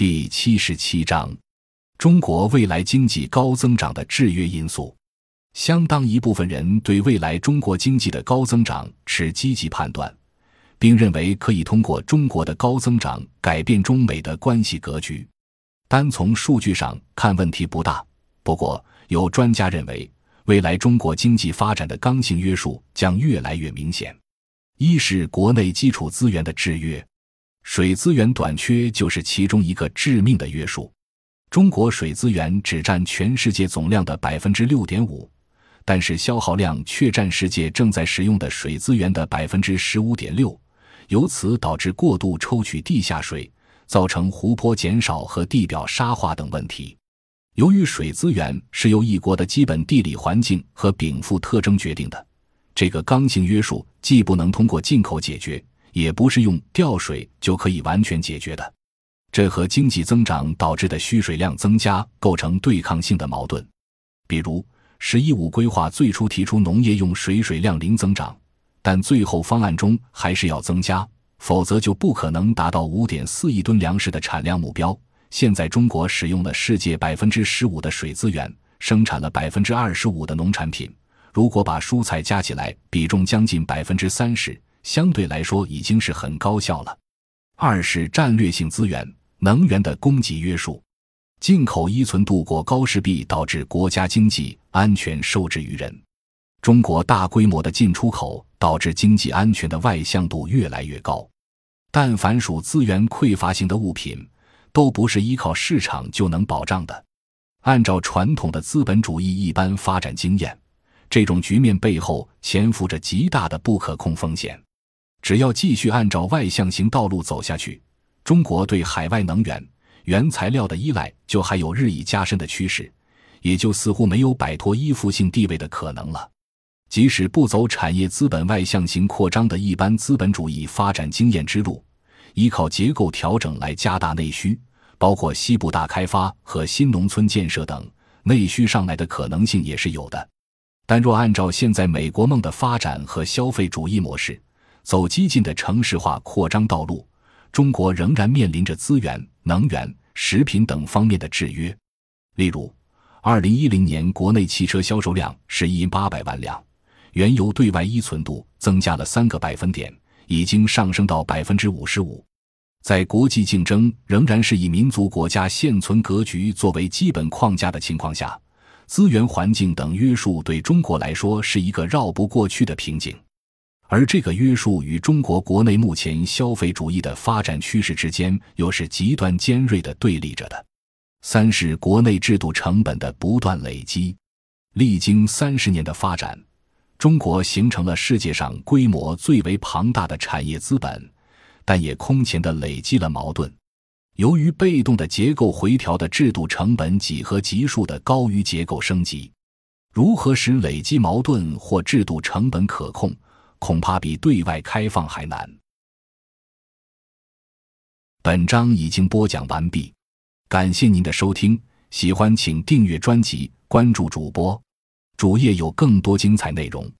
第七十七章：中国未来经济高增长的制约因素。相当一部分人对未来中国经济的高增长持积极判断，并认为可以通过中国的高增长改变中美的关系格局。单从数据上看，问题不大。不过，有专家认为，未来中国经济发展的刚性约束将越来越明显。一是国内基础资源的制约，水资源短缺就是其中一个致命的约束。中国水资源只占全世界总量的百分之六点五。但是消耗量却占世界正在使用的水资源的百分之十五点六，由此导致过度抽取地下水，造成湖泊减少和地表沙化等问题。由于水资源是由一国的基本地理环境和禀赋特征决定的，这个刚性约束既不能通过进口解决，也不是用调水就可以完全解决的。这和经济增长导致的需水量增加构成对抗性的矛盾，比如。“十一五”规划最初提出农业用水水量零增长，但最后方案中还是要增加，否则就不可能达到五点四亿吨粮食的产量目标。现在中国使用了世界百分之十五的水资源，生产了百分之二十五的农产品。如果把蔬菜加起来，比重将近百分之三十，相对来说已经是很高效了。二是战略性资源能源的供给约束。进口依存度过高势必导致国家经济安全受制于人。中国大规模的进出口导致经济安全的外向度越来越高。但凡属资源匮乏型的物品，都不是依靠市场就能保障的。按照传统的资本主义一般发展经验，这种局面背后潜伏着极大的不可控风险。只要继续按照外向型道路走下去，中国对海外能源。原材料的依赖就还有日益加深的趋势，也就似乎没有摆脱依附性地位的可能了。即使不走产业资本外向型扩张的一般资本主义发展经验之路，依靠结构调整来加大内需，包括西部大开发和新农村建设等，内需上来的可能性也是有的。但若按照现在美国梦的发展和消费主义模式，走激进的城市化扩张道路，中国仍然面临着资源。能源、食品等方面的制约，例如，二零一零年国内汽车销售量是一八百万辆，原油对外依存度增加了三个百分点，已经上升到百分之五十五。在国际竞争仍然是以民族国家现存格局作为基本框架的情况下，资源环境等约束对中国来说是一个绕不过去的瓶颈。而这个约束与中国国内目前消费主义的发展趋势之间，又是极端尖锐的对立着的。三是国内制度成本的不断累积，历经三十年的发展，中国形成了世界上规模最为庞大的产业资本，但也空前的累积了矛盾。由于被动的结构回调的制度成本几何级数的高于结构升级，如何使累积矛盾或制度成本可控？恐怕比对外开放还难。本章已经播讲完毕，感谢您的收听，喜欢请订阅专辑，关注主播，主页有更多精彩内容。